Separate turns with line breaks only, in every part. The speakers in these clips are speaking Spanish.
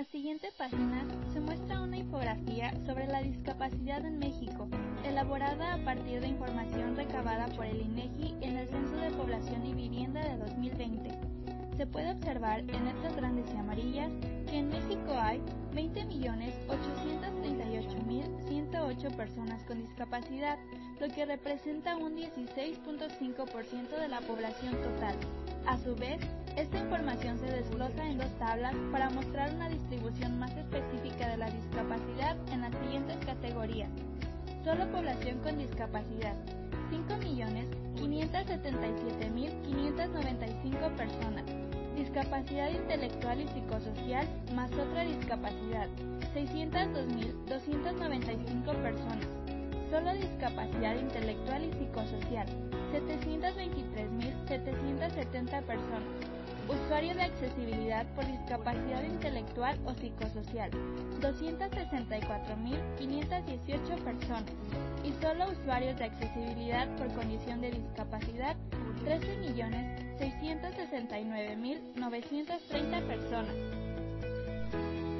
la siguiente página se muestra una infografía sobre la discapacidad en México, elaborada a partir de información recabada por el INEGI en el Censo de Población y Vivienda de 2020. Se puede observar en letras grandes y amarillas que en México hay 20.838.108 personas con discapacidad, lo que representa un 16.5% de la población total. A su vez, esta información se desglosa en dos tablas para mostrar una distribución más específica de la discapacidad en las siguientes categorías. Solo población con discapacidad, 5.577.595 personas. Discapacidad intelectual y psicosocial más otra discapacidad, 602.295 personas. Solo discapacidad intelectual y psicosocial, 723.770 personas usuario de accesibilidad por discapacidad intelectual o psicosocial, 264.518 personas, y solo usuarios de accesibilidad por condición de discapacidad, 13.669.930 personas.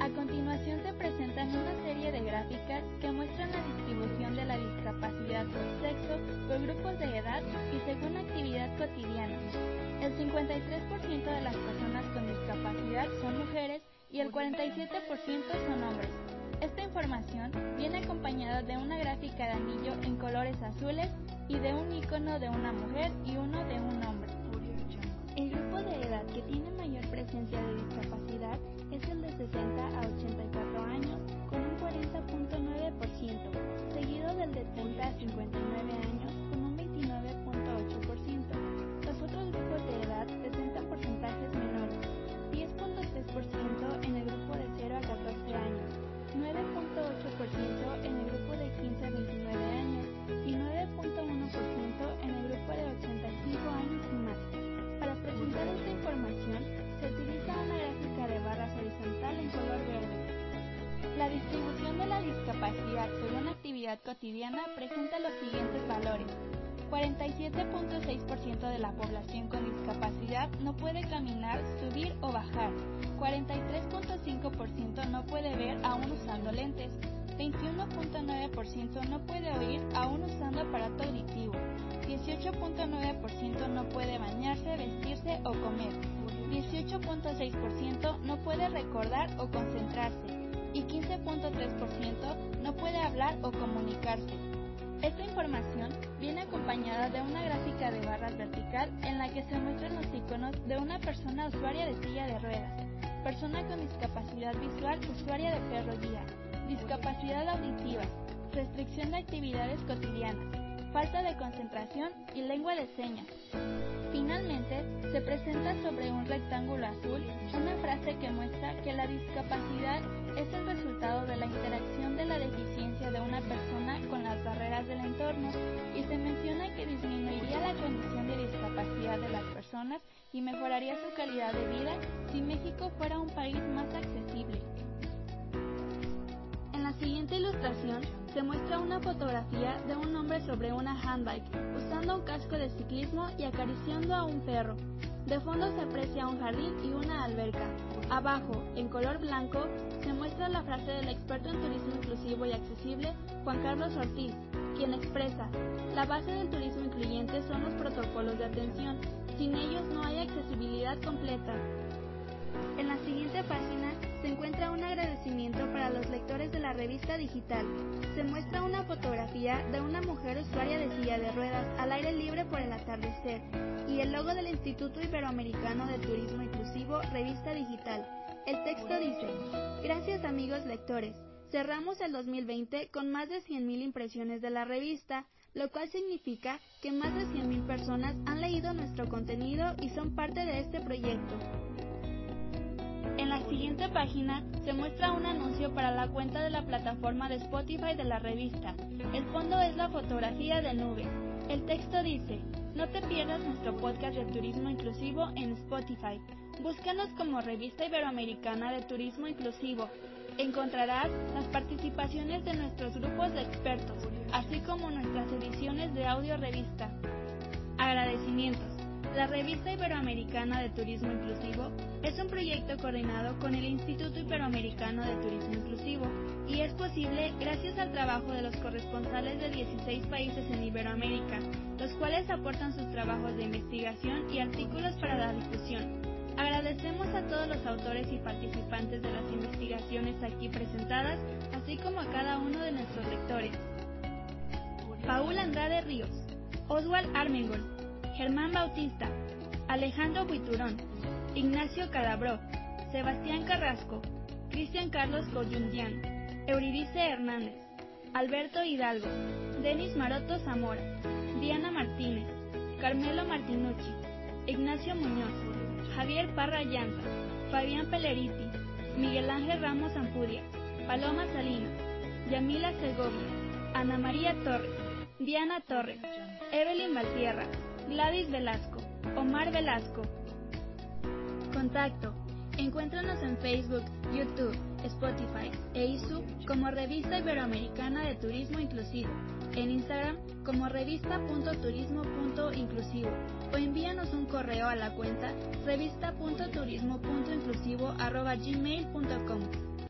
A continuación se presentan una serie de gráficas que muestran la distribución de la discapacidad por sexo, por grupos de edad y según actividad cotidiana. El 53% de las personas con discapacidad son mujeres y el 47% son hombres. Esta información viene acompañada de una gráfica de anillo en colores azules y de un icono de una mujer y uno de un hombre. El grupo de edad que tiene mayor presencia de discapacidad es el de 60 actividad cotidiana presenta los siguientes valores. 47.6% de la población con discapacidad no puede caminar, subir o bajar. 43.5% no puede ver aún usando lentes. 21.9% no puede oír aún usando aparato auditivo. 18.9% no puede bañarse, vestirse o comer. 18.6% no puede recordar o concentrarse. Y 15.3% no puede hablar o comunicarse. Esta información viene acompañada de una gráfica de barras vertical en la que se muestran los iconos de una persona usuaria de silla de ruedas, persona con discapacidad visual usuaria de perro discapacidad auditiva, restricción de actividades cotidianas, falta de concentración y lengua de señas. Finalmente, se presenta sobre un rectángulo azul una frase que muestra que la discapacidad es el resultado de la interacción de la deficiencia de una persona con las barreras del entorno y se menciona que disminuiría la condición de discapacidad de las personas y mejoraría su calidad de vida si México fuera un país más accesible. Se muestra una fotografía de un hombre sobre una handbike, usando un casco de ciclismo y acariciando a un perro. De fondo se aprecia un jardín y una alberca. Abajo, en color blanco, se muestra la frase del experto en turismo inclusivo y accesible, Juan Carlos Ortiz, quien expresa, la base del turismo incluyente son los protocolos de atención, sin ellos no hay accesibilidad completa. En la siguiente página se encuentra un agradecimiento para los lectores de la revista digital. Se muestra una fotografía de una mujer usuaria de silla de ruedas al aire libre por el atardecer y el logo del Instituto Iberoamericano de Turismo Inclusivo Revista Digital. El texto dice, gracias amigos lectores, cerramos el 2020 con más de 100.000 impresiones de la revista, lo cual significa que más de 100.000 personas han leído nuestro contenido y son parte de este proyecto. En la siguiente página se muestra un anuncio para la cuenta de la plataforma de Spotify de la revista. El fondo es la fotografía de nube. El texto dice, no te pierdas nuestro podcast de turismo inclusivo en Spotify. Búscanos como Revista Iberoamericana de Turismo Inclusivo. Encontrarás las participaciones de nuestros grupos de expertos, así como nuestras ediciones de audio revista. Agradecimientos. La revista Iberoamericana de Turismo Inclusivo es un proyecto coordinado con el Instituto Iberoamericano de Turismo Inclusivo y es posible gracias al trabajo de los corresponsales de 16 países en Iberoamérica, los cuales aportan sus trabajos de investigación y artículos para la difusión. Agradecemos a todos los autores y participantes de las investigaciones aquí presentadas, así como a cada uno de nuestros lectores. Paul Andrade Ríos, Oswald Armengol, Germán Bautista, Alejandro Buiturón, Ignacio Calabró, Sebastián Carrasco, Cristian Carlos Coyundián, Euridice Hernández, Alberto Hidalgo, Denis Maroto Zamora, Diana Martínez, Carmelo Martinucci, Ignacio Muñoz, Javier Parra Llanza, Fabián Peleriti, Miguel Ángel Ramos Ampudia, Paloma Salinas, Yamila Segovia, Ana María Torres, Diana Torres, Evelyn Valtierra, Gladys Velasco, Omar Velasco. Contacto. Encuéntranos en Facebook, YouTube, Spotify e ISU como Revista Iberoamericana de Turismo Inclusivo, en Instagram como revista.turismo.inclusivo o envíanos un correo a la cuenta revista.turismo.inclusivo.gmail.com.